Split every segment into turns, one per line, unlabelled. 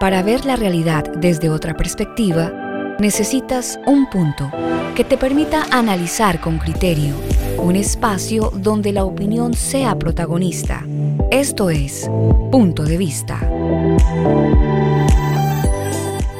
Para ver la realidad desde otra perspectiva, necesitas un punto que te permita analizar con criterio, un espacio donde la opinión sea protagonista. Esto es Punto de Vista.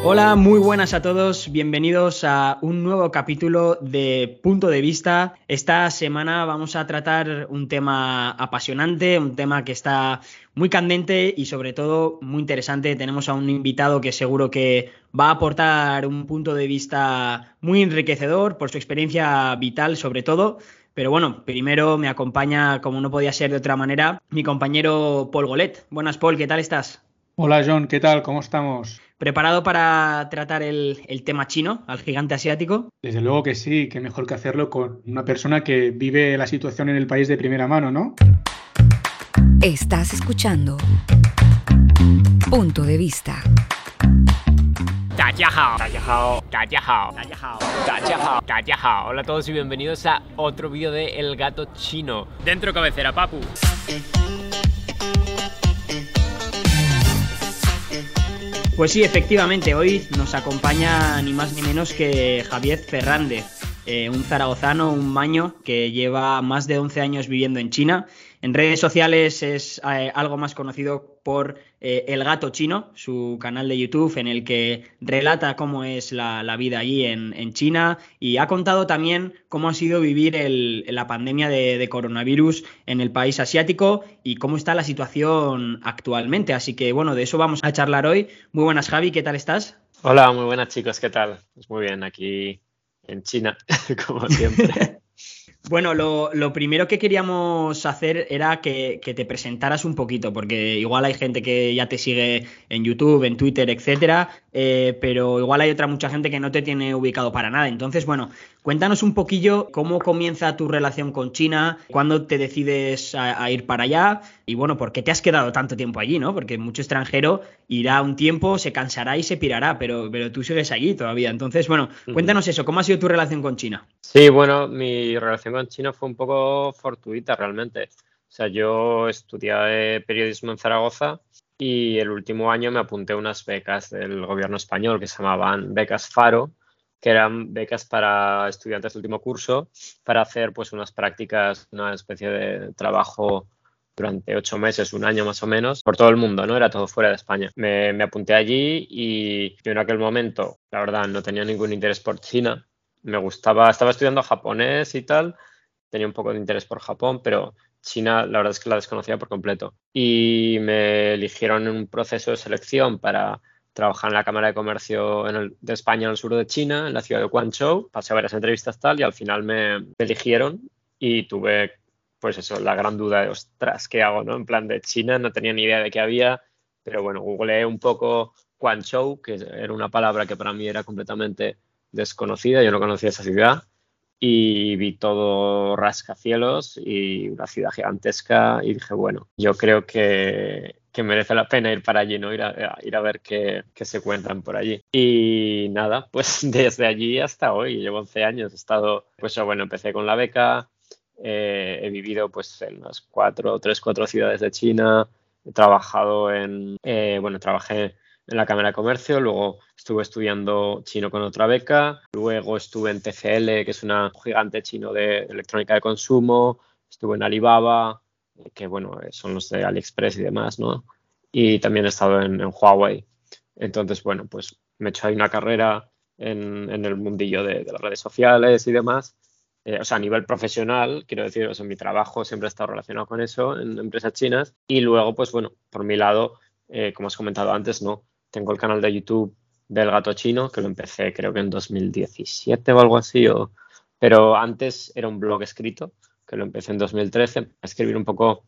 Hola, muy buenas a todos, bienvenidos a un nuevo capítulo de Punto de Vista. Esta semana vamos a tratar un tema apasionante, un tema que está muy candente y sobre todo muy interesante. Tenemos a un invitado que seguro que va a aportar un punto de vista muy enriquecedor por su experiencia vital sobre todo. Pero bueno, primero me acompaña, como no podía ser de otra manera, mi compañero Paul Golet. Buenas, Paul, ¿qué tal estás?
Hola, John, ¿qué tal? ¿Cómo estamos?
¿Preparado para tratar el, el, tema chino, al gigante asiático?
Desde luego que sí, que mejor que hacerlo con una persona que vive la situación en el país de primera mano, ¿no?
Estás escuchando Punto de Vista.
Hola a todos y bienvenidos a otro vídeo de El Gato Chino. Dentro cabecera, papu.
Pues sí, efectivamente, hoy nos acompaña ni más ni menos que Javier Fernández, eh, un zaragozano, un maño que lleva más de 11 años viviendo en China. En redes sociales es eh, algo más conocido por eh, El Gato Chino, su canal de YouTube en el que relata cómo es la, la vida allí en, en, China y ha contado también cómo ha sido vivir el, la pandemia de, de, coronavirus en el país asiático y cómo está la situación actualmente. Así que bueno, de eso vamos a charlar hoy. Muy buenas Javi, ¿qué tal estás?
Hola, muy buenas chicos, ¿qué tal? Pues muy bien, aquí en China, como siempre.
Bueno, lo, lo, primero que queríamos hacer era que, que, te presentaras un poquito, porque igual hay gente que ya te sigue en YouTube, en Twitter, etcétera, eh, pero igual hay otra mucha gente que no te tiene ubicado para nada. Entonces, bueno, cuéntanos un poquillo cómo comienza tu relación con China, cuándo te decides a, a ir para allá y, bueno, por qué te has quedado tanto tiempo allí, ¿no? Porque mucho extranjero irá un tiempo, se cansará y se pirará, pero, pero tú sigues allí todavía. Entonces, bueno, cuéntanos eso, ¿cómo ha sido tu relación con China?
Sí, bueno, mi relación con China fue un poco fortuita realmente. O sea, yo estudié periodismo en Zaragoza y el último año me apunté a unas becas del gobierno español que se llamaban becas Faro, que eran becas para estudiantes de último curso para hacer pues unas prácticas, una especie de trabajo durante ocho meses, un año más o menos, por todo el mundo, ¿no? Era todo fuera de España. Me, me apunté allí y yo en aquel momento, la verdad, no tenía ningún interés por China. Me gustaba, estaba estudiando japonés y tal, tenía un poco de interés por Japón, pero China la verdad es que la desconocía por completo. Y me eligieron en un proceso de selección para trabajar en la Cámara de Comercio de España en el sur de China, en la ciudad de Guangzhou. Pasé varias entrevistas tal y al final me, me eligieron y tuve pues eso, la gran duda de, ostras, ¿qué hago? ¿no? En plan de China, no tenía ni idea de qué había, pero bueno, googleé un poco Guangzhou, que era una palabra que para mí era completamente desconocida, yo no conocía esa ciudad, y vi todo rascacielos y una ciudad gigantesca y dije, bueno, yo creo que, que merece la pena ir para allí, ¿no? Ir a, ir a ver qué, qué, se cuentan por allí. Y nada, pues desde allí hasta hoy, llevo 11 años, he estado, pues bueno, empecé con la beca, eh, he vivido pues en las cuatro, tres, cuatro ciudades de China, he trabajado en, eh, bueno, trabajé en la Cámara de Comercio, luego estuve estudiando chino con otra beca, luego estuve en TCL, que es una gigante chino de electrónica de consumo, estuve en Alibaba, que bueno, son los de AliExpress y demás, ¿no? Y también he estado en, en Huawei. Entonces, bueno, pues me he hecho ahí una carrera en, en el mundillo de, de, las redes sociales y demás. Eh, o sea, a nivel profesional, quiero decir, o sea, mi trabajo siempre ha estado relacionado con eso en empresas chinas. Y luego, pues bueno, por mi lado, eh, como has comentado antes, ¿no? Tengo el canal de YouTube del gato chino, que lo empecé creo que en 2017 o algo así, o... pero antes era un blog escrito, que lo empecé en 2013, a escribir un poco,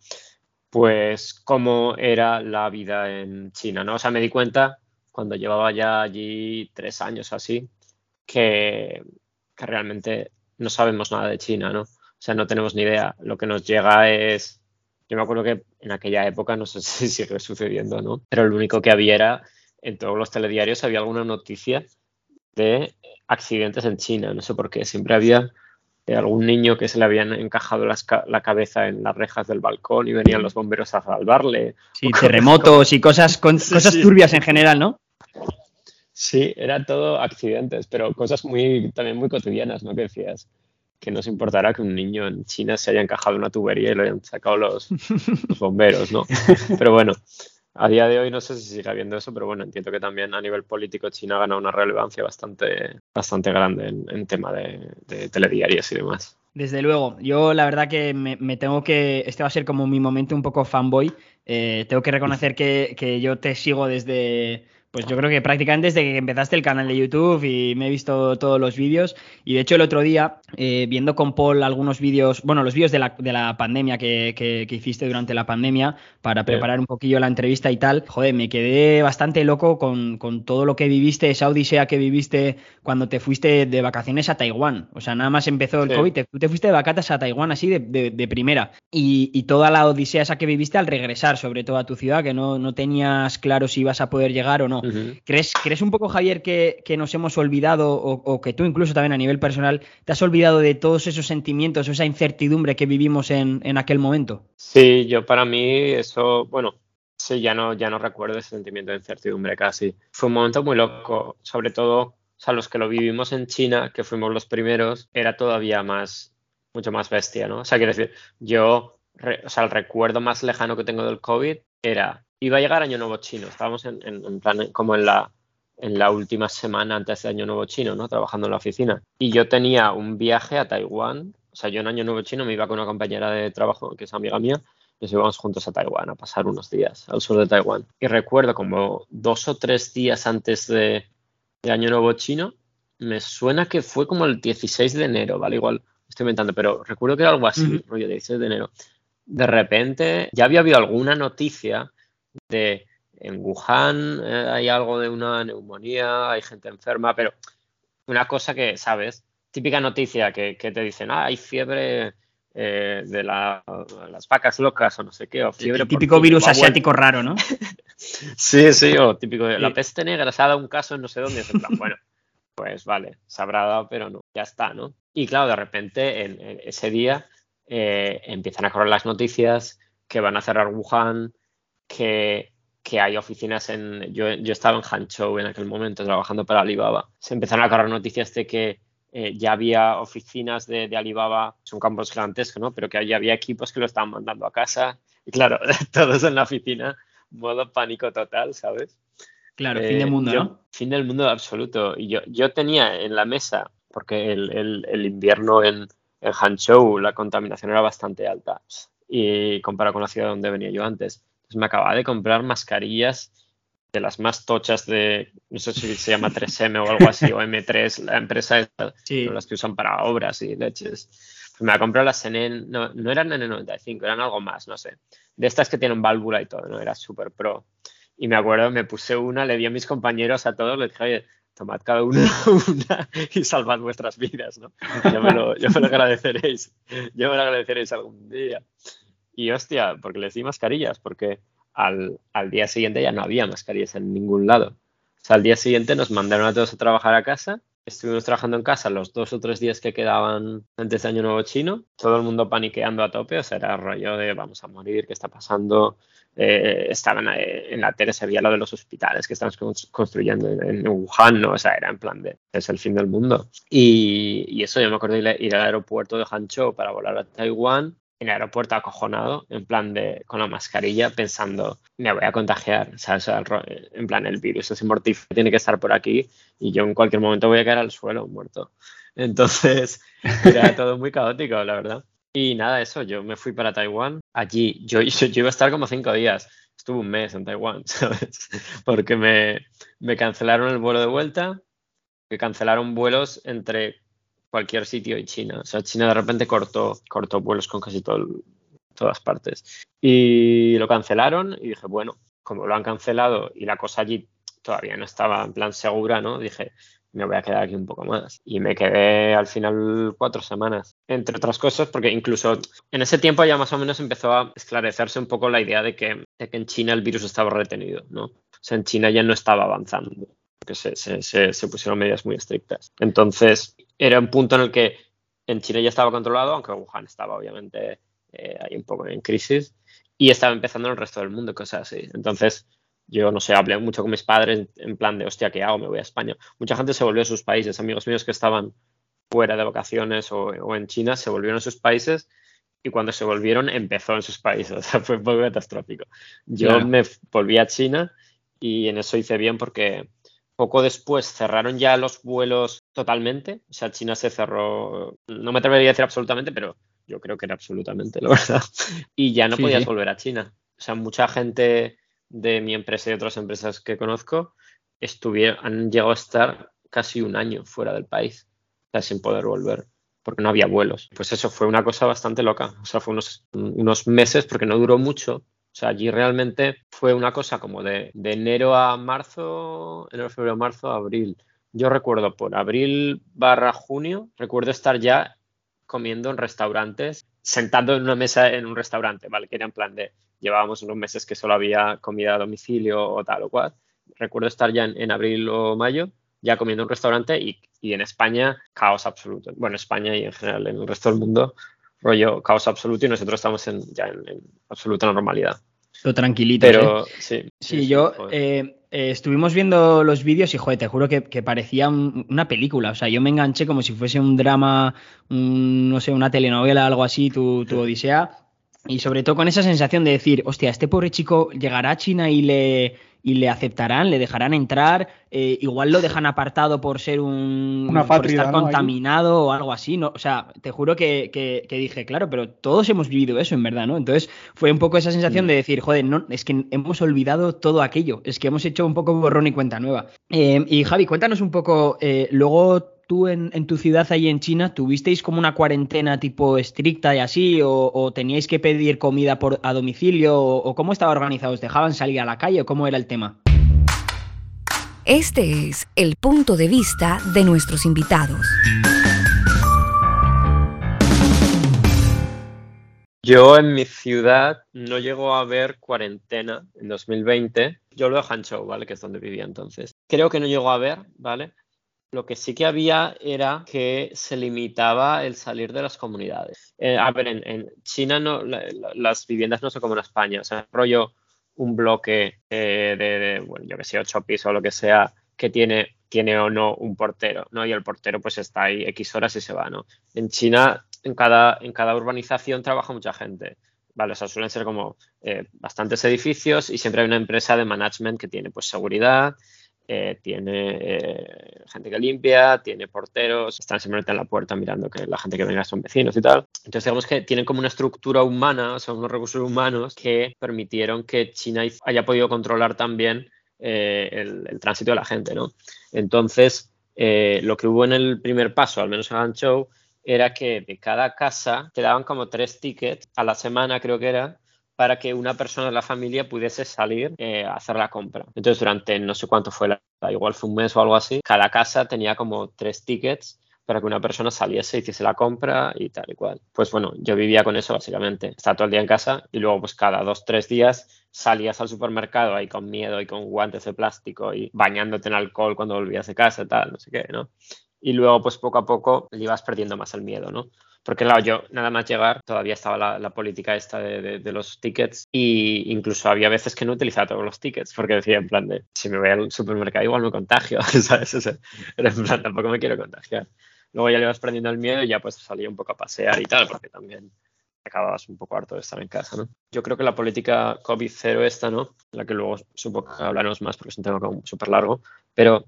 pues, cómo era la vida en China, ¿no? O sea, me di cuenta cuando llevaba ya allí tres años o así, que, que realmente no sabemos nada de China, ¿no? O sea, no tenemos ni idea. Lo que nos llega es... Yo me acuerdo que en aquella época, no sé si sigue sucediendo, ¿no? Pero lo único que había era, en todos los telediarios había alguna noticia de accidentes en China. No sé por qué. Siempre había de algún niño que se le habían encajado la cabeza en las rejas del balcón y venían los bomberos a salvarle.
Sí, terremotos y cosas, cosas turbias en general, ¿no?
Sí, era todo accidentes, pero cosas muy también muy cotidianas, ¿no? Que decías que no se importará que un niño en China se haya encajado en una tubería y lo hayan sacado los, los bomberos, ¿no? Pero bueno, a día de hoy no sé si sigue habiendo eso, pero bueno, entiendo que también a nivel político China ha ganado una relevancia bastante, bastante grande en, tema de, telediarios y demás.
Desde luego, yo la verdad que me, tengo que, este va a ser como mi momento un poco fanboy, eh, tengo que reconocer que, que yo te sigo desde, pues yo creo que prácticamente desde que empezaste el canal de YouTube y me he visto todos los vídeos. Y de hecho, el otro día, eh, viendo con Paul algunos vídeos, bueno, los vídeos de la, de la pandemia que, que, hiciste durante la pandemia para preparar un poquillo la entrevista y tal, joder, me quedé bastante loco con, con, todo lo que viviste, esa odisea que viviste cuando te fuiste de vacaciones a Taiwán. O sea, nada más empezó el COVID, tú te fuiste de vacatas a Taiwán así de, de, primera. Y, y, toda la odisea esa que viviste al regresar, sobre todo a tu ciudad, que no, no tenías claro si ibas a poder llegar o no. ¿Crees, ¿Crees un poco, Javier, que, nos hemos olvidado o, que tú incluso también a nivel personal te has olvidado de todos esos sentimientos, esa incertidumbre que vivimos en, aquel momento?
Sí, yo para mí eso, bueno, sí, ya no, ya no recuerdo ese sentimiento de incertidumbre casi. Fue un momento muy loco, sobre todo, o sea, los que lo vivimos en China, que fuimos los primeros, era todavía más, mucho más bestia, ¿no? O sea, quiero decir, yo, o sea, el recuerdo más lejano que tengo del COVID era iba a llegar Año Nuevo Chino. Estábamos en, plan como en la, en la última semana antes de Año Nuevo Chino, ¿no? Trabajando en la oficina. Y yo tenía un viaje a Taiwán. O sea, yo en Año Nuevo Chino me iba con una compañera de trabajo que es amiga mía. Nos íbamos juntos a Taiwán a pasar unos días al sur de Taiwán. Y recuerdo como dos o tres días antes de, Año Nuevo Chino, me suena que fue como el 16 de enero, ¿vale? Igual estoy inventando, pero recuerdo que era algo así, rollo 16 de enero. De repente ya había habido alguna noticia de en Wuhan eh, hay algo de una neumonía, hay gente enferma, pero una cosa que, ¿sabes? Típica noticia que, te dicen, ah, hay fiebre eh, de las vacas locas o no sé qué, o fiebre.
El típico virus asiático raro, ¿no?
sí, sí, o típico de la peste negra, se ha dado un caso en no sé dónde. bueno, pues vale, se habrá dado, pero no, ya está, ¿no? Y claro, de repente, en, ese día, eh, empiezan a correr las noticias que van a cerrar Wuhan, que, hay oficinas en... Yo, yo, estaba en Hanzhou en aquel momento trabajando para Alibaba. Se empezaron a correr noticias de que eh, ya había oficinas de, de, Alibaba, son campos gigantescos, ¿no? Pero que ya había equipos que lo estaban mandando a casa. Y claro, todos en la oficina, modo pánico total, ¿sabes?
Claro, fin del mundo,
eh,
¿no?
Fin del mundo absoluto. Y yo, yo tenía en la mesa, porque el, el, invierno en, en Hanzhou la contaminación era bastante alta y comparado con la ciudad donde venía yo antes. Pues me acababa de comprar mascarillas de las más tochas de, no sé si se llama 3M o algo así, o M3, la empresa esta, las que usan para obras y leches. Pues me ha comprado las N, no, no eran N95, eran algo más, no sé. De estas que tienen válvula y todo, ¿no? Era súper pro. Y me acuerdo, me puse una, le di a mis compañeros, a todos, les dije, oye, tomad cada uno una y salvad vuestras vidas, ¿no? Yo me lo, yo me lo agradeceréis, yo me lo agradeceréis algún día. Y hostia, porque les di mascarillas, porque al, al, día siguiente ya no había mascarillas en ningún lado. O sea, al día siguiente nos mandaron a todos a trabajar a casa. Estuvimos trabajando en casa los dos o tres días que quedaban antes de Año Nuevo Chino. Todo el mundo paniqueando a tope. O sea, era rollo de vamos a morir, ¿qué está pasando? Eh, estaban eh, en la tele, se veía lo de los hospitales que estamos construyendo en, Wuhan, ¿no? O sea, era en plan de es el fin del mundo. Y, y eso, yo me acuerdo ir al aeropuerto de Hangzhou para volar a Taiwán en el aeropuerto acojonado, en plan de con la mascarilla, pensando, me voy a contagiar, ¿sabes? En plan, el virus es mortífero, tiene que estar por aquí y yo en cualquier momento voy a caer al suelo muerto. Entonces, era todo muy caótico, la verdad. Y nada, eso, yo me fui para Taiwán. Allí, yo, yo, iba a estar como cinco días. Estuve un mes en Taiwán, ¿sabes? Porque me, me cancelaron el vuelo de vuelta, que cancelaron vuelos entre cualquier sitio y China. O sea, China de repente cortó, cortó vuelos con casi todas partes. Y lo cancelaron y dije, bueno, como lo han cancelado y la cosa allí todavía no estaba en plan segura, ¿no? Dije, me voy a quedar aquí un poco más. Y me quedé al final cuatro semanas. Entre otras cosas, porque incluso en ese tiempo ya más o menos empezó a esclarecerse un poco la idea de que, de que en China el virus estaba retenido, ¿no? O sea, en China ya no estaba avanzando porque se, se, se, pusieron medidas muy estrictas. Entonces, era un punto en el que En China ya estaba controlado, aunque Wuhan estaba obviamente eh, ahí un poco en crisis y estaba empezando en el resto del mundo, cosas así. Entonces, yo no sé, hablé mucho con mis padres en plan de, hostia, ¿qué hago? Me voy a España. Mucha gente se volvió a sus países, amigos míos que estaban fuera de vacaciones o, en China, se volvieron a sus países y cuando se volvieron empezó en sus países. O sea, fue un poco catastrófico. Yo me volví a China y en eso hice bien porque poco después cerraron ya los vuelos totalmente. O sea, China se cerró, no me atrevería a decir absolutamente, pero yo creo que era absolutamente, la verdad. Y ya no podías volver a China. O sea, mucha gente de mi empresa y otras empresas que conozco estuvieron, han llegado a estar casi un año fuera del país, sin poder volver, porque no había vuelos. Pues eso fue una cosa bastante loca. O sea, fue unos, unos meses, porque no duró mucho. O sea, allí realmente fue una cosa como de, de enero a marzo, enero, febrero, marzo, abril. Yo recuerdo por abril barra junio, recuerdo estar ya comiendo en restaurantes, sentado en una mesa en un restaurante, ¿vale? Que era en plan de, llevábamos unos meses que solo había comida a domicilio o tal o cual. Recuerdo estar ya en, abril o mayo, ya comiendo en un restaurante y, en España, caos absoluto. Bueno, España y en general en el resto del mundo, rollo caos absoluto y nosotros estamos en, ya en, absoluta normalidad.
Lo tranquilito.
Pero sí.
Sí, yo eh, estuvimos viendo los vídeos y, joder, te juro que, parecía una película. O sea, yo me enganché como si fuese un drama, no sé, una telenovela, algo así, tu, tu Odisea. Y sobre todo con esa sensación de decir, hostia, este pobre chico llegará a China y le, y le aceptarán, le dejarán entrar, eh, igual lo dejan apartado por ser un
Una por
estar contaminado o algo así, ¿no? O sea, te juro que, que, dije, claro, pero todos hemos vivido eso en verdad, ¿no? Entonces fue un poco esa sensación mm. de decir, joder, no, es que hemos olvidado todo aquello, es que hemos hecho un poco borrón y cuenta nueva. Eh, y Javi, cuéntanos un poco, eh, luego tú en, tu ciudad ahí en China, ¿tuvisteis como una cuarentena tipo estricta y así? ¿O, teníais que pedir comida por, a domicilio? O, cómo estaba organizado? ¿Os dejaban salir a la calle o cómo era el tema?
Este es el punto de vista de nuestros invitados.
Yo en mi ciudad no llego a ver cuarentena en 2020. Yo lo de Hanzhou, ¿vale? Que es donde vivía entonces. Creo que no llegó a ver, ¿vale? Lo que sí que había era que se limitaba el salir de las comunidades. Eh, a ver, en, China no, las viviendas no son como en España. O sea, rollo un bloque eh, de, bueno, yo que sé, ocho pisos o lo que sea, que tiene, tiene o no un portero, ¿no? Y el portero pues está ahí X horas y se va, ¿no? En China, en cada, en cada urbanización trabaja mucha gente. Vale, o sea, suelen ser como eh, bastantes edificios y siempre hay una empresa de management que tiene pues seguridad, eh, tiene eh, gente que limpia, tiene porteros, están simplemente en la puerta mirando que la gente que venga son vecinos y tal. Entonces digamos que tienen como una estructura humana, o sea, unos recursos humanos que permitieron que China haya podido controlar también eh, el, tránsito de la gente, ¿no? Entonces, lo que hubo en el primer paso, al menos en Hangzhou, era que de cada casa te daban como tres tickets a la semana, creo que era, para que una persona de la familia pudiese salir eh, a hacer la compra. Entonces, durante no sé cuánto fue, la, igual fue un mes o algo así, cada casa tenía como tres tickets para que una persona saliese, hiciese la compra y tal y cual. Pues bueno, yo vivía con eso básicamente. Estaba todo el día en casa y luego pues cada dos, tres días salías al supermercado ahí con miedo y con guantes de plástico y bañándote en alcohol cuando volvías de casa y tal, no sé qué, ¿no? Y luego pues poco a poco le ibas perdiendo más el miedo, ¿no? Porque claro, yo nada más llegar todavía estaba la, política esta de, los tickets y incluso había veces que no utilizaba todos los tickets porque decía en plan de, si me voy al supermercado igual me contagio, ¿sabes? era en plan, tampoco me quiero contagiar. Luego ya le vas prendiendo el miedo y ya pues salía un poco a pasear y tal, porque también acababas un poco harto de estar en casa, ¿no? Yo creo que la política COVID-0 esta, ¿no? La que luego supongo que hablaremos más porque es un tema súper largo, pero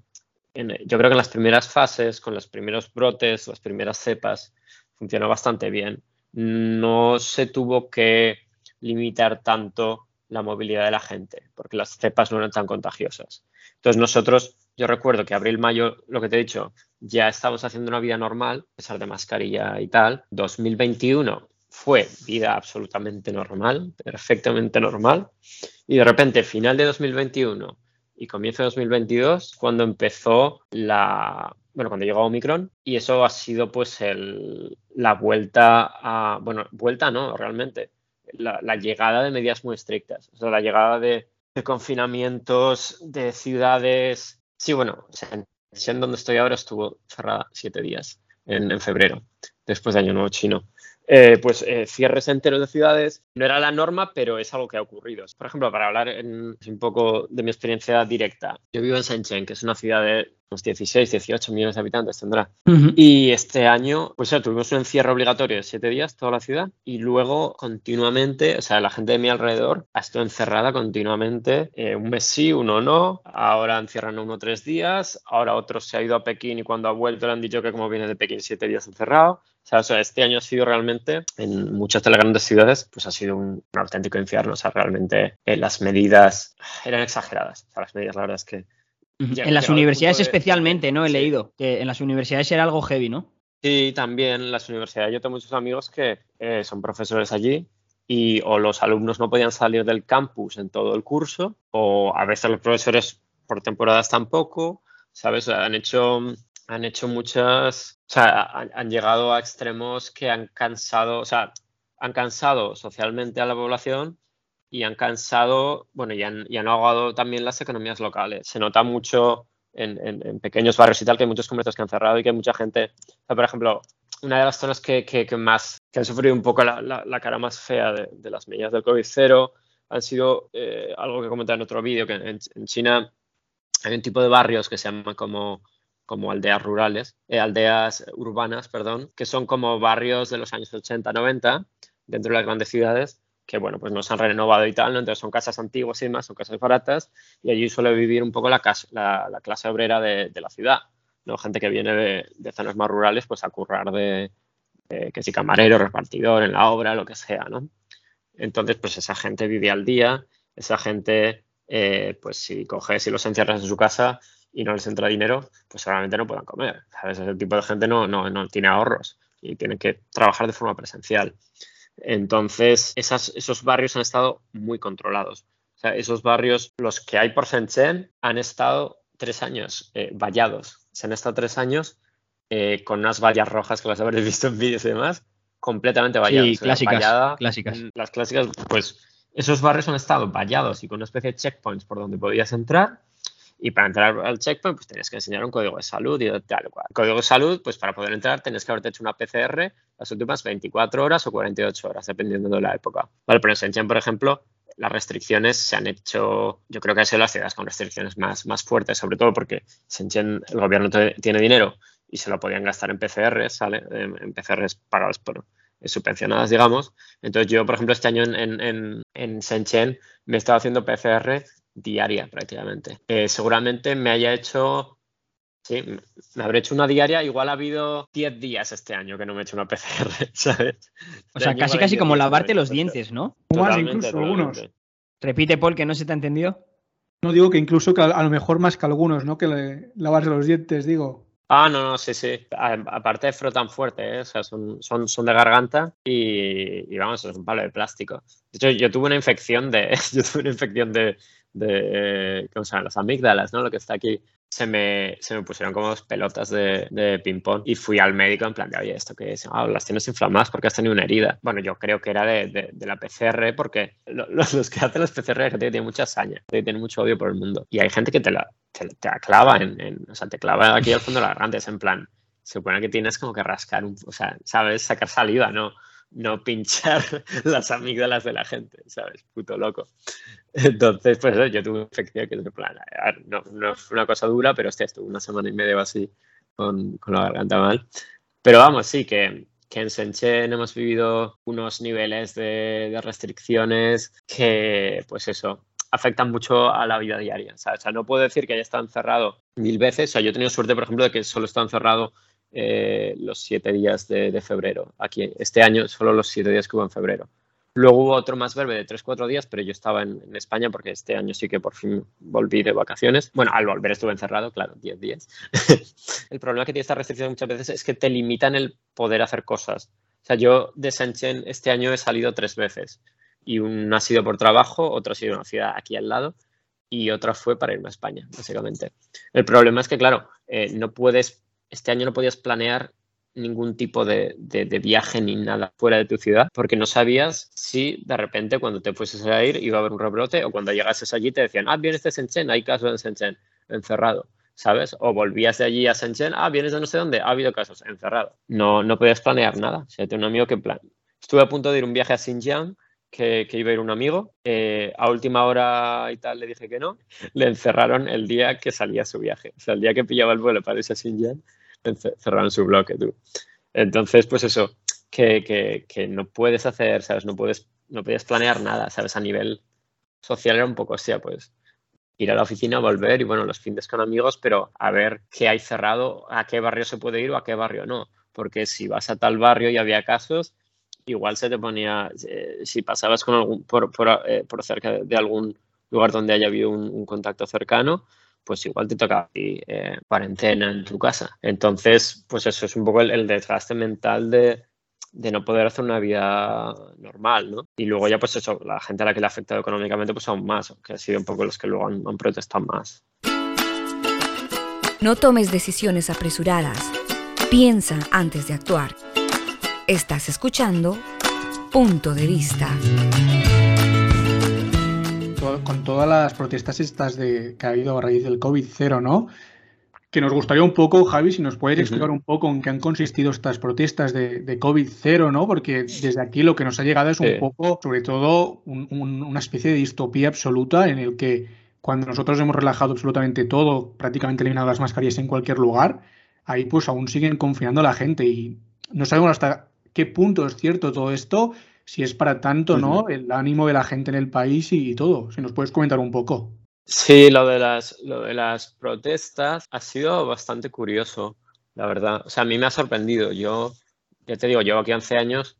yo creo que en las primeras fases, con los primeros brotes, las primeras cepas, funcionó bastante bien. No se tuvo que limitar tanto la movilidad de la gente, porque las cepas no eran tan contagiosas. Entonces nosotros, yo recuerdo que abril, mayo, lo que te he dicho, ya estábamos haciendo una vida normal, a pesar de mascarilla y tal. 2021 fue vida absolutamente normal, perfectamente normal. Y de repente, final de 2021 y comienzo de 2022, cuando empezó la, bueno, cuando llegó Omicron, y eso ha sido pues el, la vuelta a, bueno, vuelta no, realmente, la, llegada de medidas muy estrictas, o sea, la llegada de, confinamientos de ciudades, sí, bueno, en donde estoy ahora estuvo cerrada siete días, en febrero, después de Año Nuevo Chino. Eh, pues eh, cierres enteros de ciudades no era la norma, pero es algo que ha ocurrido. Por ejemplo, para hablar un poco de mi experiencia directa, yo vivo en Shenzhen, que es una ciudad de unos 16, 18 millones de habitantes tendrá. Y este año, pues ya tuvimos un encierro obligatorio de siete días, toda la ciudad, y luego continuamente, o sea, la gente de mi alrededor ha estado encerrada continuamente, eh, un mes sí, uno no, ahora encierran uno tres días, ahora otro se ha ido a Pekín y cuando ha vuelto le han dicho que como viene de Pekín siete días encerrado. O sea, este año ha sido realmente, en muchas de las grandes ciudades, pues ha sido un, auténtico infierno. O sea, realmente eh, las medidas eran exageradas. O sea, las medidas, la verdad es que...
en las universidades especialmente, ¿no? He leído que en las universidades era algo heavy, ¿no?
Sí, también las universidades. Yo tengo muchos amigos que eh, son profesores allí y o los alumnos no podían salir del campus en todo el curso o a veces los profesores por temporadas tampoco, ¿sabes? Han hecho han hecho muchas, o sea, han, llegado a extremos que han cansado, o sea, han cansado socialmente a la población y han cansado, bueno, y han, y han ahogado también las economías locales. Se nota mucho en, pequeños barrios y tal que hay muchos comercios que han cerrado y que hay mucha gente, por ejemplo, una de las zonas que, que, más, que han sufrido un poco la, la, cara más fea de, las medidas del COVID-0 han sido eh, algo que comenté en otro vídeo, que en, en China hay un tipo de barrios que se llama como como aldeas rurales, eh, aldeas urbanas, perdón, que son como barrios de los años 80, 90, dentro de las grandes ciudades, que bueno, pues no se han renovado y tal, entonces son casas antiguas y demás, son casas baratas, y allí suele vivir un poco la, la, clase obrera de, la ciudad, ¿no? Gente que viene de, zonas más rurales, pues a currar de, que si camarero, repartidor, en la obra, lo que sea, ¿no? Entonces, pues esa gente vive al día, esa gente, eh, pues si coges y los encierras en su casa, y no les entra dinero, pues seguramente no puedan comer. ¿sabes? Ese tipo de gente no, no, no tiene ahorros y tiene que trabajar de forma presencial. Entonces, esas, esos barrios han estado muy controlados. O sea, esos barrios, los que hay por Shenzhen, han estado tres años eh, vallados. Se han estado tres años eh, con unas vallas rojas que las habréis visto en vídeos y demás, completamente vallados.
Sí, clásicas, clásicas.
Las clásicas, pues esos barrios han estado vallados y con una especie de checkpoints por donde podías entrar y para entrar al checkpoint, pues tenías que enseñar un código de salud y tal cual. código de salud, pues para poder entrar tenías que haberte hecho una PCR las últimas 24 horas o 48 horas, dependiendo de la época. Vale, pero en Shenzhen, por ejemplo, las restricciones se han hecho, yo creo que han sido las ciudades con restricciones más, más fuertes, sobre todo porque Shenzhen, el gobierno tiene dinero y se lo podían gastar en PCR, ¿sale? En PCRs pagados por, subvencionadas, digamos. Entonces yo, por ejemplo, este año en, en, en Shenzhen me he estado haciendo PCR diaria prácticamente. Eh, seguramente me haya hecho, sí, me habré hecho una diaria, igual ha habido 10 días este año que no me he hecho una PCR, ¿sabes?
O sea, este casi casi como lavarte los dientes, ¿no?
más incluso algunos.
Repite, Paul, que no se te ha entendido.
No digo que incluso que a lo mejor más que algunos, ¿no? Que lavarse los dientes, digo.
Ah, no, no, sí, sí. Aparte frotan fuerte, ¿eh? o sea, son, son, son de garganta y, y, vamos, es un palo de plástico. De hecho, yo tuve una infección de, yo tuve una infección de, de, ¿cómo se llama? Las amígdalas, ¿no? Lo que está aquí. Se me, se me pusieron como dos pelotas de, de ping-pong y fui al médico en plan de, oye, ¿esto qué es? Ah, las tienes inflamadas porque has tenido una herida. Bueno, yo creo que era de, de, la PCR porque los, que hacen las PCR gente tienen mucha saña, tienen mucho odio por el mundo. Y hay gente que te la, te, clava en, en, o sea, te clava aquí al fondo de la garganta, es en plan, se supone que tienes como que rascar, un, o sea, ¿sabes? Sacar saliva, ¿no? no pinchar las amígdalas de la gente, ¿sabes? Puto loco. Entonces, pues yo tuve infección que es plan, no, no fue una cosa dura, pero hostia, estuve una semana y media así con, la garganta mal. Pero vamos, sí, que, que en Shenzhen hemos vivido unos niveles de, de, restricciones que, pues eso, afectan mucho a la vida diaria. O sea, no puedo decir que haya estado encerrado mil veces. O sea, yo he tenido suerte, por ejemplo, de que solo he estado encerrado eh, los siete días de, febrero. Aquí, este año, solo los siete días que hubo en febrero. Luego hubo otro más breve de tres, cuatro días, pero yo estaba en, España porque este año sí que por fin volví de vacaciones. Bueno, al volver estuve encerrado, claro, diez días. el problema que tiene esta restricción muchas veces es que te limitan el poder hacer cosas. O sea, yo de Shenzhen este año he salido tres veces. Y una ha sido por trabajo, otra ha sido en una ciudad aquí al lado y otra fue para irme a España, básicamente. El problema es que, claro, eh, no puedes este año no podías planear ningún tipo de, viaje ni nada fuera de tu ciudad, porque no sabías si de repente cuando te fueses a ir iba a haber un rebrote o cuando llegases allí te decían, ah, bien, este es Shenzhen, hay casos en Shenzhen, encerrado. ¿sabes? O volvías de allí a Shenzhen, ah, vienes de no sé dónde, ha habido casos, encerrado. No, no podías planear nada. O sea, tengo un amigo que plan. Estuve a punto de ir un viaje a Xinjiang, que, iba a ir un amigo. Eh, a última hora y tal le dije que no. Le encerraron el día que salía su viaje. O sea, el día que pillaba el vuelo para irse a Xinjiang, cerraron su bloque, tú. Entonces, pues eso, que, que, no puedes hacer, ¿sabes? No puedes, no puedes planear nada, ¿sabes? A nivel social era un poco, así, pues ir a la oficina, volver y bueno, los fines con amigos, pero a ver qué hay cerrado, a qué barrio se puede ir o a qué barrio no. Porque si vas a tal barrio y había casos, igual se te ponía, eh, si pasabas con algún, por, eh, por, cerca de algún lugar donde haya habido un, contacto cercano, pues igual te toca eh, cuarentena en tu casa. Entonces, pues eso es un poco el desgaste mental de, de no poder hacer una vida normal, ¿no? Y luego ya pues eso, la gente a la que le ha afectado económicamente pues aún más, que ha sido un poco los que luego han, han protestado más.
No tomes decisiones apresuradas. Piensa antes de actuar. Estás escuchando Punto de Vista.
Con todas las protestas estas de, que ha habido a raíz del COVID-0, ¿no? que nos gustaría un poco, Javi, si nos puedes explicar un poco en qué han consistido estas protestas de, COVID-0, ¿no? Porque desde aquí lo que nos ha llegado es un poco, sobre todo, una especie de distopía absoluta en el que cuando nosotros hemos relajado absolutamente todo, prácticamente eliminado las mascarillas en cualquier lugar, ahí pues aún siguen confinando a la gente y no sabemos hasta qué punto es cierto todo esto, si es para tanto, ¿no? El ánimo de la gente en el país y todo. Si nos puedes comentar un poco.
Sí, lo de las, lo de las protestas ha sido bastante curioso, la verdad. O sea, a mí me ha sorprendido. Yo, ya te digo, llevo aquí 11 años.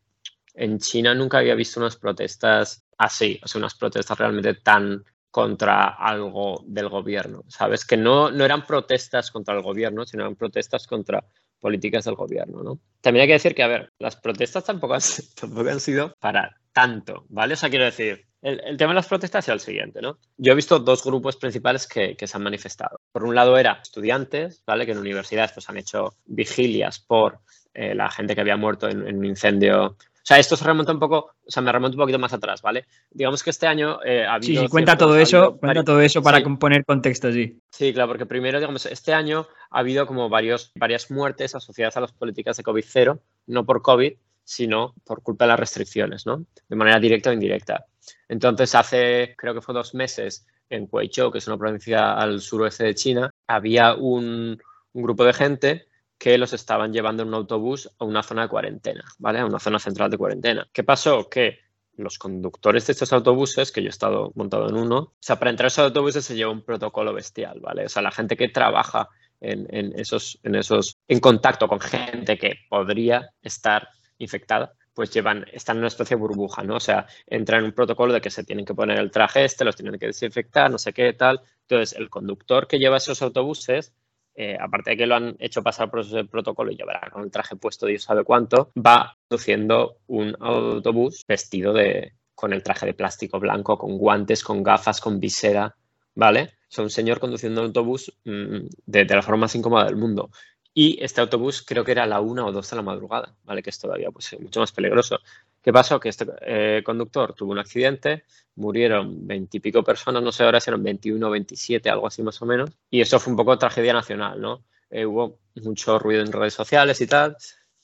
En China nunca había visto unas protestas así, o sea, unas protestas realmente tan contra algo del gobierno, ¿sabes? Que no, no eran protestas contra el gobierno, sino eran protestas contra políticas del gobierno, ¿no? También hay que decir que, a ver, las protestas tampoco han, tampoco han sido para tanto, ¿vale? O sea, quiero decir, el, tema de las protestas es el siguiente, ¿no? Yo he visto dos grupos principales que, se han manifestado. Por un lado era estudiantes, ¿vale? Que en universidades pues, han hecho vigilias por eh, la gente que había muerto en, un incendio. O sea, esto se remonta un poco, o sea, me remonta un poquito más atrás, ¿vale? Digamos que este año eh, ha habido...
Sí, cuenta todo eso, cuenta todo eso para poner contexto, sí.
Sí, claro, porque primero, digamos, este año ha habido como varios, varias muertes asociadas a las políticas de COVID-0, no por COVID, sino por culpa de las restricciones, ¿no? De manera directa o indirecta. Entonces, hace, creo que fue dos meses, en Guizhou, que es una provincia al suroeste de China, había un, grupo de gente que los estaban llevando en un autobús a una zona de cuarentena, ¿vale? A una zona central de cuarentena. ¿Qué pasó? Que los conductores de estos autobuses, que yo he estado montado en uno, o sea, para entrar a esos autobuses se lleva un protocolo bestial, ¿vale? O sea, la gente que trabaja en, esos, en esos, en contacto con gente que podría estar infectada, pues llevan, están en una especie de burbuja, ¿no? O sea, entran en un protocolo de que se tienen que poner el traje este, los tienen que desinfectar, no sé qué, tal. Entonces, el conductor que lleva esos autobuses, eh, aparte de que lo han hecho pasar por ese protocolo y llevará con el traje puesto Dios sabe cuánto, va conduciendo un autobús vestido de, con el traje de plástico blanco, con guantes, con gafas, con visera, ¿vale? O un señor conduciendo un autobús mm, de, de la forma más incómoda del mundo. Y este autobús creo que era a la una o dos de la madrugada, ¿vale? Que es todavía pues, mucho más peligroso. ¿Qué pasó? Que este eh, conductor tuvo un accidente, murieron veintipico personas, no sé ahora si eran 21 o 27, algo así más o menos. Y eso fue un poco tragedia nacional, ¿no? Eh, hubo mucho ruido en redes sociales y tal.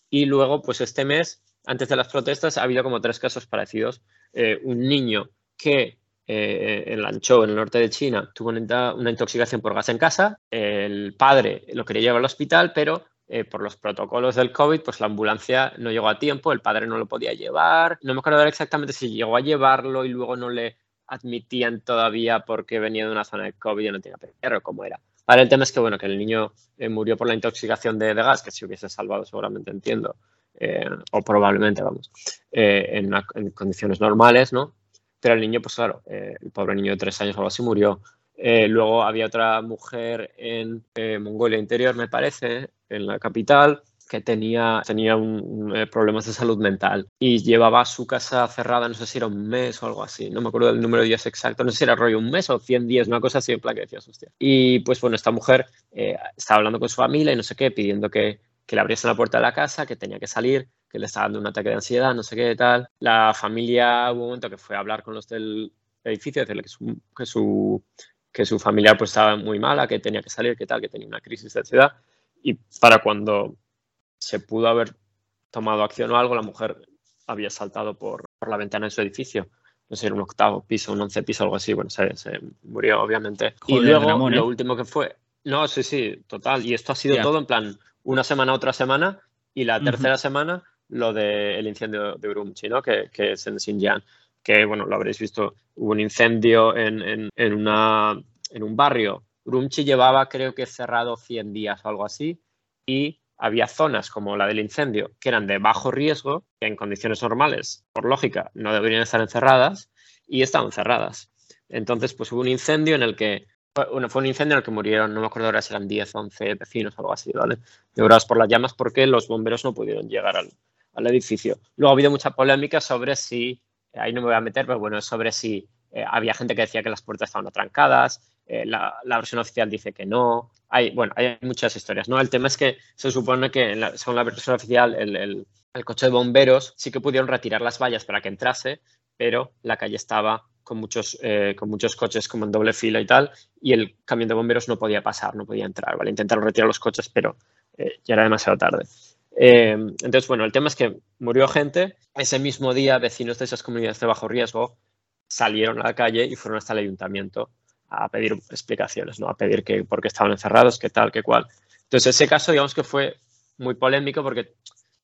Y luego, pues este mes, antes de las protestas, ha habido como tres casos parecidos. Eh, un niño que eh, en Lanzhou, en el norte de China, tuvo una, intoxicación por gas en casa. El padre lo quería llevar al hospital, pero eh, por los protocolos del COVID, pues la ambulancia no llegó a tiempo, el padre no lo podía llevar. No me acuerdo exactamente si llegó a llevarlo y luego no le admitían todavía porque venía de una zona de COVID y no tenía perro, como era. Vale, el tema es que, bueno, que el niño eh, murió por la intoxicación de, gas, que si hubiese salvado seguramente entiendo, o probablemente, vamos, en, en, condiciones normales, ¿no? Pero el niño, pues claro, eh, el pobre niño de tres años o algo así murió. Eh, luego había otra mujer en eh, Mongolia Interior, me parece, en la capital, que tenía, tenía un, problemas de salud mental y llevaba su casa cerrada, no sé si era un mes o algo así, no me acuerdo del número de días exacto, no sé si era rollo un mes o 100 días, una cosa así en plan que decías, hostia. Y pues bueno, esta mujer estaba hablando con su familia y no sé qué, pidiendo que, que le abriesen la puerta de la casa, que tenía que salir, que le estaba dando un ataque de ansiedad, no sé qué tal. La familia hubo un momento que fue a hablar con los del edificio, decirle que su, que su que su pues estaba muy mala, que tenía que salir, que tal, que tenía una crisis de ansiedad. Y para cuando se pudo haber tomado acción o algo, la mujer había saltado por, por la ventana de su edificio. No sé, un octavo piso, un once piso, algo así. Bueno, se, se murió, obviamente. y luego, lo ¿eh? último que fue. No, sí, sí, total. Y esto ha sido todo en plan una semana, otra semana. Y la tercera semana, lo del incendio de Urumqi, ¿no? Que, que, es en Xinjiang. Que, bueno, lo habréis visto. Hubo un incendio en, en, en, una, en un barrio. Urumqi llevaba, creo que cerrado 100 días o algo así. Y había zonas como la del incendio que eran de bajo riesgo, que en condiciones normales, por lógica, no deberían estar encerradas y estaban cerradas. Entonces, pues hubo un incendio en el que, bueno, fue un incendio en el que murieron, no me acuerdo ahora si eran 10, 11 vecinos o algo así, ¿vale? Devorados por las llamas porque los bomberos no pudieron llegar al, al edificio. Luego ha habido mucha polémica sobre si, ahí no me voy a meter, pero bueno, sobre si eh, había gente que decía que las puertas estaban atrancadas, eh, la, versión oficial dice que no. Hay, bueno, hay muchas historias, ¿no? El tema es que se supone que, según la versión oficial, el, coche de bomberos sí que pudieron retirar las vallas para que entrase, pero la calle estaba con muchos, eh, con muchos coches como en doble fila y tal, y el camión de bomberos no podía pasar, no podía entrar, ¿vale? Intentaron retirar los coches, pero ya era demasiado tarde. Entonces, bueno, el tema es que murió gente. Ese mismo día, vecinos de esas comunidades de bajo riesgo salieron a la calle y fueron hasta el ayuntamiento a pedir explicaciones, ¿no? A pedir que por qué estaban encerrados, qué tal, qué cual. Entonces, ese caso, digamos que fue muy polémico porque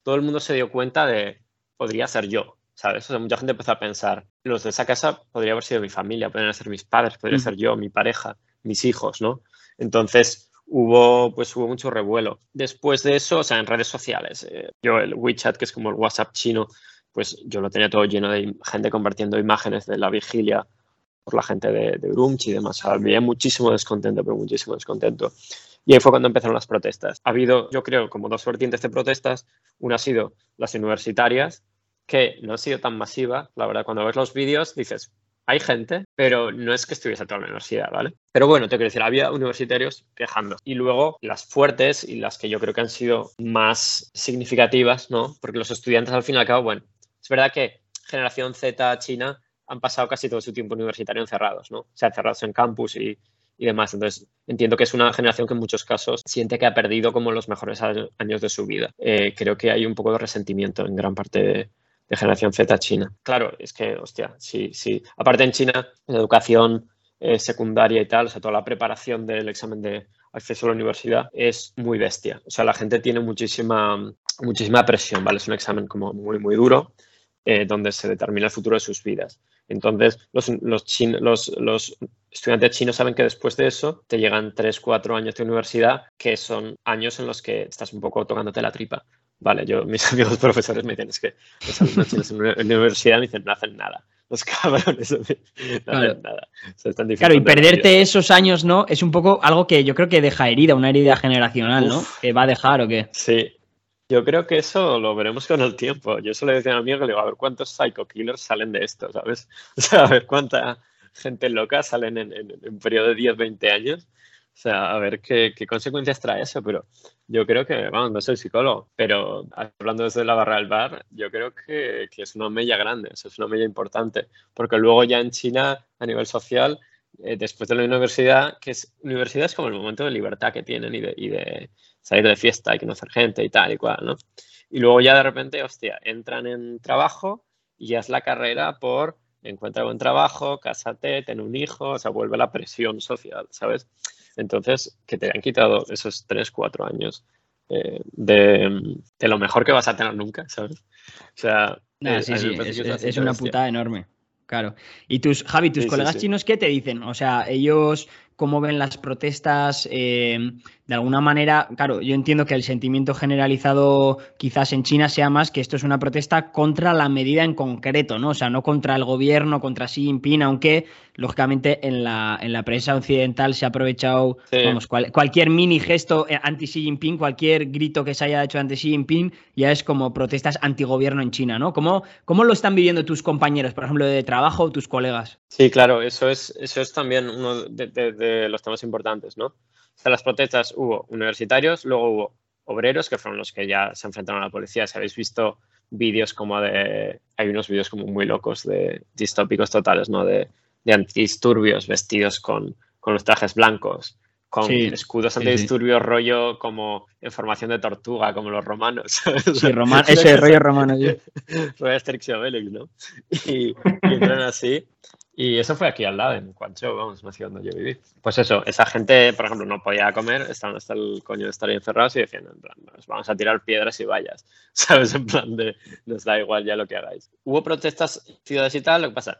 todo el mundo se dio cuenta de, podría ser yo, ¿sabes? O sea, mucha gente empezó a pensar, los de esa casa podría haber sido mi familia, podrían ser mis padres, podría ser yo, mi pareja, mis hijos, ¿no? Entonces, hubo, pues hubo mucho revuelo. Después de eso, o sea, en redes sociales, eh, yo el WeChat, que es como el WhatsApp chino, pues yo lo tenía todo lleno de gente compartiendo imágenes de la vigilia por la gente de, de Urumqi y demás. había muchísimo descontento, pero muchísimo descontento. Y ahí fue cuando empezaron las protestas. Ha habido, yo creo, como dos vertientes de protestas. Una ha sido las universitarias, que no ha sido tan masiva. La verdad, cuando ves los vídeos dices, hay gente, pero no es que estuviese toda la universidad, ¿vale? Pero bueno, te quiero decir, había universitarios quejando. Y luego las fuertes y las que yo creo que han sido más significativas, ¿no? Porque los estudiantes al fin y al cabo, bueno, es verdad que generación Z China han pasado casi todo su tiempo universitario encerrados, ¿no? O sea, encerrados en campus y, demás. Entonces, entiendo que es una generación que en muchos casos siente que ha perdido como los mejores años de su vida. Eh, creo que hay un poco de resentimiento en gran parte de, generación Z China. Claro, es que, hostia, sí, sí. Aparte en China, la educación eh, secundaria y tal, o sea, toda la preparación del examen de acceso a la universidad es muy bestia. O sea, la gente tiene muchísima, muchísima presión, ¿vale? Es un examen como muy, muy duro eh, donde se determina el futuro de sus vidas. Entonces, los, los, estudiantes chinos saben que después de eso te llegan 3, 4 años de universidad, que son años en los que estás un poco tocándote la tripa. Vale, yo, mis amigos profesores me dicen, es que los alumnos chinos en la universidad me dicen, no hacen nada. Los cabrones no hacen nada.
claro, y perderte esos años, ¿no? Es un poco algo que yo creo que deja herida, una herida generacional, ¿no? Que va a dejar o qué.
Sí, yo creo que eso lo veremos con el tiempo. Yo solo decía a mi amigo que le digo, a ver cuántos psycho killers salen de esto, ¿sabes? O sea, a ver cuánta gente loca salen en, un periodo de 10, 20 años. O sea, a ver qué, consecuencias trae eso, pero yo creo que, vamos, no soy psicólogo, pero hablando desde la barra del bar, yo creo que, es una mella grande, eso es una mella importante, porque luego ya en China, a nivel social, eh, después de la universidad, que es universidad es como el momento de libertad que tienen y de salir de fiesta y conocer gente y tal y cual, ¿no? Y luego ya de repente, hostia, entran en trabajo y ya es la carrera por encuentra buen trabajo, cásate, ten un hijo, o sea, vuelve la presión social, ¿sabes? Entonces, que te han quitado esos tres, cuatro años eh, de, lo mejor que vas a tener nunca, ¿sabes? O
sea, eh, sí, sí, es, una putada enorme. Claro. Y tus, Javi, tus colegas chinos, ¿qué te dicen? O sea, ellos cómo ven las protestas. Eh, de alguna manera, claro, yo entiendo que el sentimiento generalizado quizás en China sea más que esto es una protesta contra la medida en concreto, ¿no? O sea, no contra el gobierno, contra Xi Jinping, aunque lógicamente en la, en la prensa occidental se ha aprovechado, vamos, cualquier mini gesto eh, anti Xi Jinping, cualquier grito que se haya hecho anti Xi Jinping, ya es como protestas antigobierno en China, ¿no? ¿Cómo, cómo lo están viviendo tus compañeros, por ejemplo, de trabajo o tus colegas?
Sí, claro, eso es, eso es también uno de los temas importantes, ¿no? Sea, las protestas hubo universitarios, luego hubo obreros, que fueron los que ya se enfrentaron a la policía. Si habéis visto vídeos como de... Hay unos vídeos como muy locos de distópicos totales, ¿no? De, de antidisturbios vestidos con, con los trajes blancos, con escudos antidisturbios rollo como en formación de tortuga, como los romanos.
Sí, ese rollo romano.
rollo Asterix y ¿no? Y, y entran así. Y eso fue aquí al lado, en Cuancho, vamos, una ciudad donde yo viví. Pues eso, esa gente, por ejemplo, no podía comer, estaban hasta el coño de estar encerrados y decían, en plan, vamos a tirar piedras y vallas, ¿sabes? En plan de, nos da igual ya lo que hagáis. Hubo protestas ciudades y tal, lo que pasa,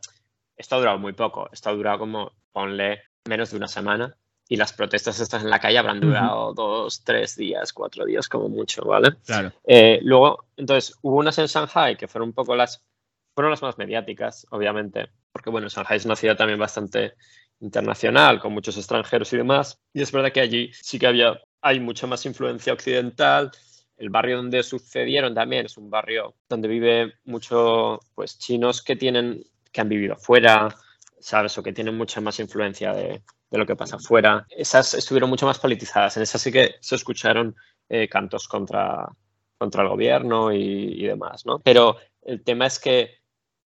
esto ha durado muy poco, esto ha durado como, ponle, menos de una semana y las protestas estas en la calle habrán durado dos, tres días, cuatro días como mucho, ¿vale?
Claro.
Eh, luego, entonces, hubo unas en Shanghai que fueron un poco las, fueron las más mediáticas, obviamente, porque bueno, Shanghai es una ciudad también bastante internacional, con muchos extranjeros y demás. Y es verdad que allí sí que había, hay mucha más influencia occidental. El barrio donde sucedieron también es un barrio donde vive mucho, pues, chinos que tienen, que han vivido fuera, ¿sabes? O que tienen mucha más influencia de, lo que pasa fuera. Esas estuvieron mucho más politizadas. En esas sí que se escucharon eh, cantos contra, contra el gobierno y, y, demás, ¿no? Pero el tema es que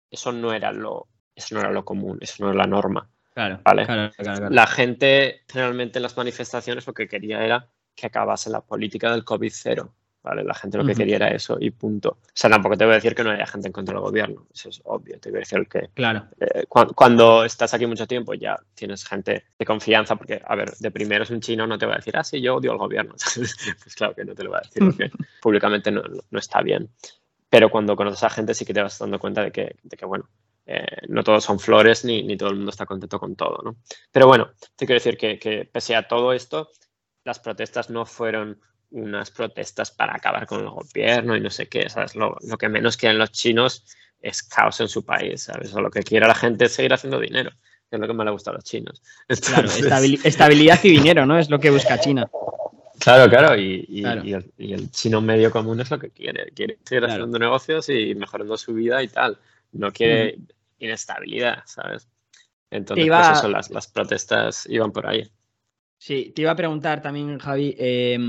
eso no era lo, eso no era lo común, eso no era la norma.
Claro,
¿vale?
claro, claro,
La gente generalmente en las manifestaciones lo que quería era que acabase la política del COVID cero. ¿vale? La gente lo que quería era eso y punto. O sea, tampoco te voy a decir que no haya gente en contra del gobierno, eso es obvio. Te voy a decir que
claro.
Eh, cuando, cuando, estás aquí mucho tiempo ya tienes gente de confianza, porque, a ver, de primero es un chino, no te va a decir, ah, sí, yo odio al gobierno. pues claro que no te lo va a decir, porque públicamente no, no, está bien. Pero cuando conoces a gente sí que te vas dando cuenta de que, de que bueno, eh, no todos son flores ni, ni, todo el mundo está contento con todo, ¿no? Pero bueno, te quiero decir que, que, pese a todo esto, las protestas no fueron unas protestas para acabar con el gobierno y no sé qué, ¿sabes? Lo, lo que menos quieren los chinos es caos en su país, ¿sabes? O lo que quiere la gente es seguir haciendo dinero, que es lo que más le gusta a los chinos.
Entonces... Claro, estabilidad y dinero, ¿no? Es lo que busca China.
Claro, claro, y, y, claro. y, el, y, el, chino medio común es lo que quiere, quiere seguir claro. haciendo negocios y mejorando su vida y tal. No quiere, mm inestabilidad, ¿sabes? Entonces, iba... pues eso, las, las, protestas iban por ahí.
Sí, te iba a preguntar también, Javi, eh,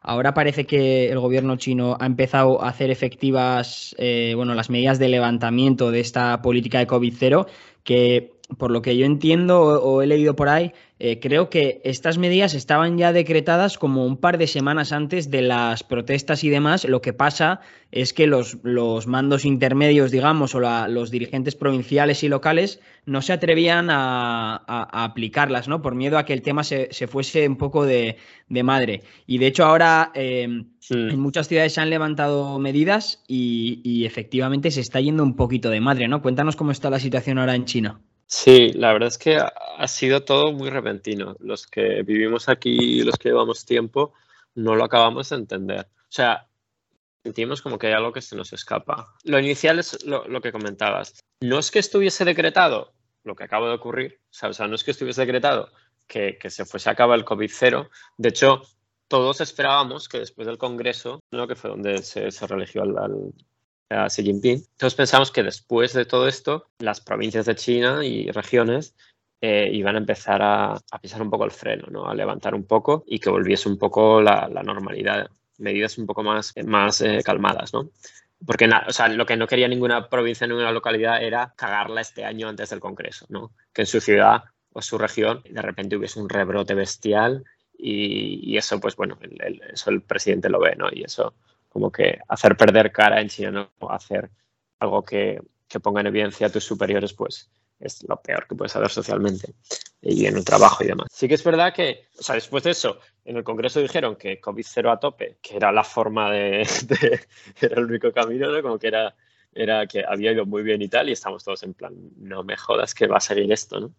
ahora parece que el gobierno chino ha empezado a hacer efectivas, eh, bueno, las medidas de levantamiento de esta política de COVID-0, que por lo que yo entiendo o, he leído por ahí, eh, creo que estas medidas estaban ya decretadas como un par de semanas antes de las protestas y demás. Lo que pasa es que los, los mandos intermedios, digamos, o la, los dirigentes provinciales y locales no se atrevían a, a, a aplicarlas, ¿no? Por miedo a que el tema se, se fuese un poco de, de, madre. Y de hecho ahora eh, sí. en muchas ciudades se han levantado medidas y, y efectivamente se está yendo un poquito de madre, ¿no? Cuéntanos cómo está la situación ahora en China.
Sí, la verdad es que ha sido todo muy repentino. Los que vivimos aquí, los que llevamos tiempo, no lo acabamos de entender. O sea, sentimos como que hay algo que se nos escapa. Lo inicial es lo, que comentabas. No es que estuviese decretado lo que acaba de ocurrir, o sea, no es que estuviese decretado que, se fuese a cabo el COVID cero. De hecho, todos esperábamos que después del Congreso, ¿no? que fue donde se, se religió al a Xi Jinping. Entonces pensamos que después de todo esto, las provincias de China y regiones eh, iban a empezar a, pisar un poco el freno, ¿no? a levantar un poco y que volviese un poco la, normalidad, medidas un poco más, más eh, calmadas. ¿no? Porque na, o sea, lo que no quería ninguna provincia, ninguna localidad era cagarla este año antes del Congreso, ¿no? que en su ciudad o su región de repente hubiese un rebrote bestial y, y eso, pues bueno, el, el, eso el presidente lo ve, ¿no? Y eso como que hacer perder cara en China, ¿no? hacer algo que, que, ponga en evidencia a tus superiores, pues es lo peor que puedes hacer socialmente y en el trabajo y demás. Sí que es verdad que, o sea, después de eso, en el Congreso dijeron que COVID cero a tope, que era la forma de, de era el único camino, ¿no? Como que era, era que había ido muy bien y tal, y estamos todos en plan, no me jodas que va a seguir esto, ¿no?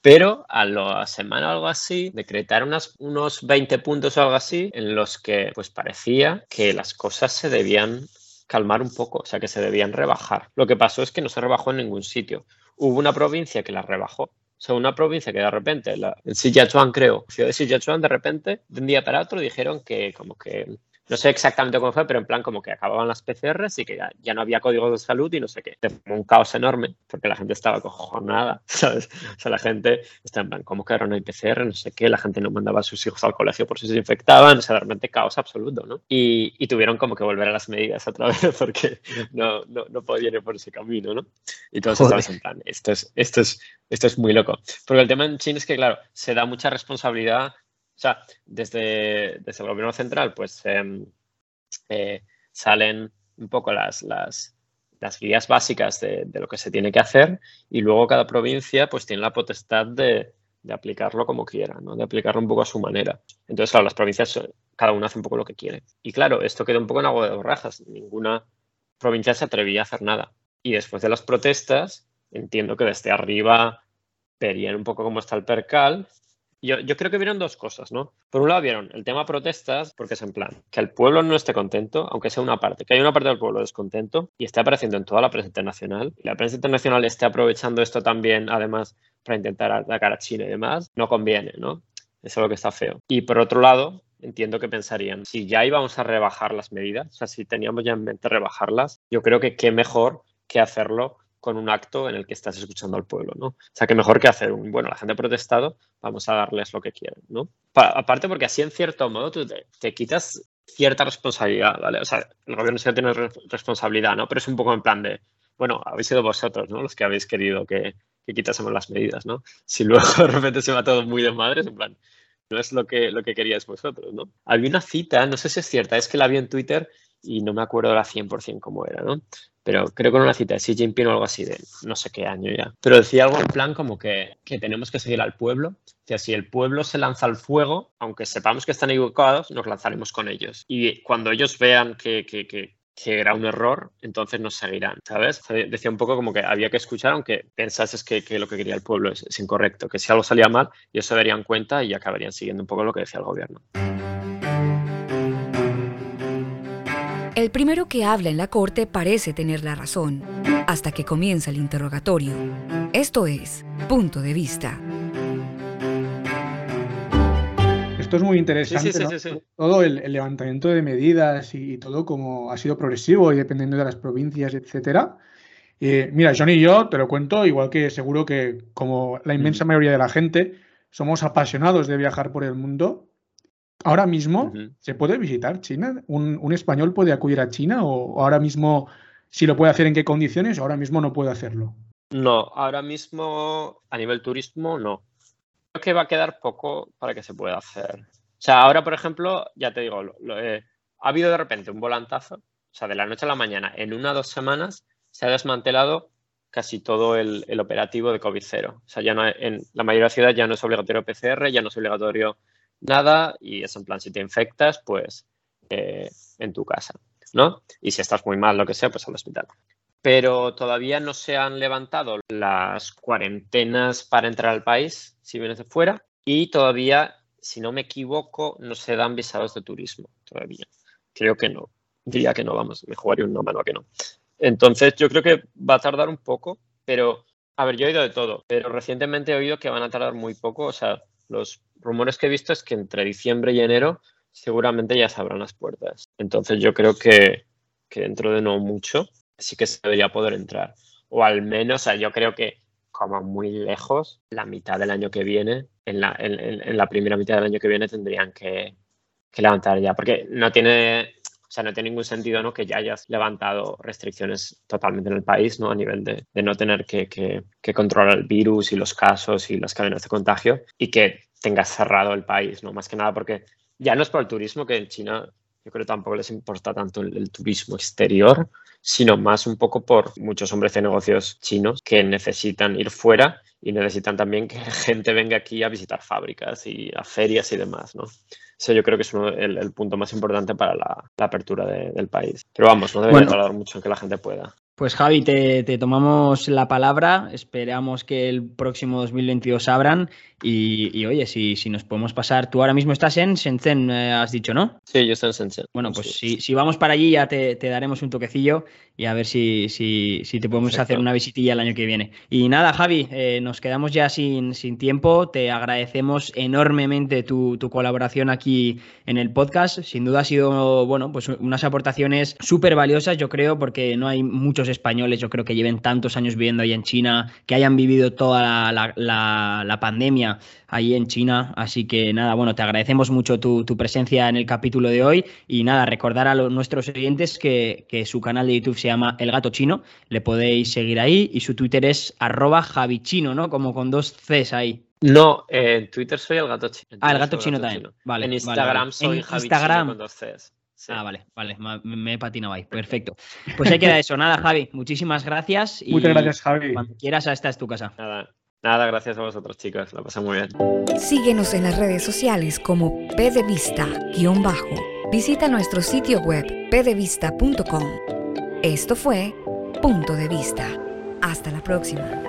Pero a la semana o algo así, decretaron unos 20 puntos o algo así, en los que pues parecía que las cosas se debían calmar un poco, o sea, que se debían rebajar. Lo que pasó es que no se rebajó en ningún sitio. Hubo una provincia que la rebajó. O sea, una provincia que de repente, la, en Sichuan creo, ciudad de Sichuan, de repente, de un día para otro dijeron que como que No sé exactamente cómo fue, pero en plan como que acababan las PCRs y que ya, no había código de salud y no sé qué. Fue un caos enorme porque la gente estaba cojonada, ¿sabes? O sea, la gente está en plan, ¿cómo que ahora no hay PCR? No sé qué, la gente no mandaba a sus hijos al colegio por si se infectaban, o sea, realmente caos absoluto, ¿no? Y, y tuvieron como que volver a las medidas otra vez porque no, no, no podían ir por ese camino, ¿no? Y todos estaban en plan, esto es, esto, es, esto es muy loco. Porque el tema en China es que, claro, se da mucha responsabilidad o sea, desde, desde el gobierno central, pues em, eh, salen un poco las, las, las guías básicas de, de, lo que se tiene que hacer y luego cada provincia pues tiene la potestad de, de, aplicarlo como quiera, ¿no? de aplicarlo un poco a su manera. Entonces, claro, las provincias, cada una hace un poco lo que quiere. Y claro, esto queda un poco en agua de borrajas. Ninguna provincia se atrevía a hacer nada. Y después de las protestas, entiendo que desde arriba verían un poco cómo está el percal yo, creo que vieron dos cosas, ¿no? Por un lado vieron el tema protestas, porque es en plan, que el pueblo no esté contento, aunque sea una parte, que hay una parte del pueblo descontento y está apareciendo en toda la prensa internacional, y la prensa internacional esté aprovechando esto también, además, para intentar atacar a China y demás, no conviene, ¿no? Eso es lo que está feo. Y por otro lado, entiendo que pensarían, si ya íbamos a rebajar las medidas, o sea, si teníamos ya en mente rebajarlas, yo creo que qué mejor que hacerlo con un acto en el que estás escuchando al pueblo, ¿no? O sea, que mejor que hacer un, bueno, la gente ha protestado, vamos a darles lo que quieren, ¿no? aparte porque así en cierto modo tú te, quitas cierta responsabilidad, ¿vale? O sea, el gobierno sí tiene responsabilidad, ¿no? Pero es un poco en plan de, bueno, habéis sido vosotros, ¿no? Los que habéis querido que, que quitásemos las medidas, ¿no? Si luego de repente se va todo muy de madres, en plan, no es lo que, lo que queríais vosotros, ¿no? Había una cita, no sé si es cierta, es que la vi en Twitter y no me acuerdo la 100% cómo era, ¿no? Pero creo que era una cita de Xi Jinping o algo así de no sé qué año ya. Pero decía algo en plan como que, que tenemos que seguir al pueblo. O sea, si el pueblo se lanza al fuego, aunque sepamos que están equivocados, nos lanzaremos con ellos. Y cuando ellos vean que, que, que que era un error, entonces nos seguirán, ¿sabes? Decía un poco como que había que escuchar, aunque pensases que, que lo que quería el pueblo es, es, incorrecto, que si algo salía mal, ellos se darían cuenta y acabarían siguiendo un poco lo que decía el gobierno.
El primero que habla en la corte parece tener la razón, hasta que comienza el interrogatorio. Esto es Punto de Vista.
Esto es muy interesante, todo el, levantamiento de medidas y, todo como ha sido progresivo y dependiendo de las provincias, etcétera. Eh, mira, Johnny y yo te lo cuento, igual que seguro que como la inmensa mm. mayoría de la gente, somos apasionados de viajar por el mundo Ahora mismo se puede visitar China. ¿Un, español puede acudir a China o, ahora mismo, si lo puede hacer en qué condiciones, o ahora mismo no puede hacerlo?
No, ahora mismo a nivel turismo no. Creo que va a quedar poco para que se pueda hacer. O sea, ahora, por ejemplo, ya te digo, ha habido de repente un volantazo, o sea, de la noche a la mañana, en una o dos semanas se ha desmantelado casi todo el, operativo de COVID-0. O sea, ya no, en la mayoría de las ciudades ya no es obligatorio PCR, ya no es obligatorio nada y es en plan, si te infectas, pues eh, en tu casa, ¿no? Y si estás muy mal, lo que sea, pues al hospital. Pero todavía no se han levantado las cuarentenas para entrar al país si vienes de fuera y todavía, si no me equivoco, no se dan visados de turismo todavía. Creo que no. Diría que no, vamos, me jugaría un no mano a que no. Entonces, yo creo que va a tardar un poco, pero, a ver, yo he oído de todo, pero recientemente he oído que van a tardar muy poco, o sea, los rumores que he visto es que entre diciembre y enero seguramente ya se abran las puertas. Entonces yo creo que, dentro de no mucho sí que se debería poder entrar. O al menos, o sea, yo creo que como muy lejos, la mitad del año que viene, en la, en, la primera mitad del año que viene tendrían que, que, levantar ya, porque no tiene, o sea, no tiene ningún sentido ¿no? que ya hayas levantado restricciones totalmente en el país, ¿no? A nivel de, no tener que, controlar el virus y los casos y las cadenas de contagio y que tengas cerrado el país, ¿no? Más que nada porque ya no es por el turismo, que en China yo creo tampoco les importa tanto el, turismo exterior, sino más un poco por muchos hombres de negocios chinos que necesitan ir fuera y necesitan también que gente venga aquí a visitar fábricas y a ferias y demás, ¿no? Eso yo creo que es el, punto más importante para la, apertura del país. Pero vamos, no debe tardar mucho en que la gente pueda.
Pues Javi, te, tomamos la palabra, esperamos que el próximo 2022 abran Y, oye, si, si nos podemos pasar, tú ahora mismo estás en Shenzhen, eh, has dicho, ¿no?
Sí, yo estoy en Shenzhen.
Bueno, pues si, si, vamos para allí ya te, daremos un toquecillo y a ver si, si, si te podemos hacer una visitilla el año que viene. Y nada, Javi, eh, nos quedamos ya sin, sin, tiempo. Te agradecemos enormemente tu, tu, colaboración aquí en el podcast. Sin duda ha sido, bueno, pues unas aportaciones súper valiosas, yo creo, porque no hay muchos españoles, yo creo que lleven tantos años viviendo ahí en China, que hayan vivido toda la, la, la pandemia ahí en China. Así que nada, bueno, te agradecemos mucho tu, presencia en el capítulo de hoy y nada, recordar a los, nuestros oyentes que, su canal de YouTube se llama El Gato Chino, le podéis seguir ahí y su Twitter es arroba javichino, ¿no? Como con dos Cs ahí.
No, en Twitter soy el gato chino.
Ah, el gato chino también. Vale,
en Instagram soy
Javi con dos Cs. Ah, vale, vale, me he patinado ahí. Perfecto. Pues ahí queda eso. Nada, Javi, muchísimas gracias.
Muchas gracias, Javi.
Cuando quieras, esta es tu casa.
Nada, Nada, gracias a vosotros chicos, lo pasé muy bien.
Síguenos en las redes sociales como pdevista-bajo. Visita nuestro sitio web pdevista.com. Esto fue Punto de Vista. Hasta la próxima.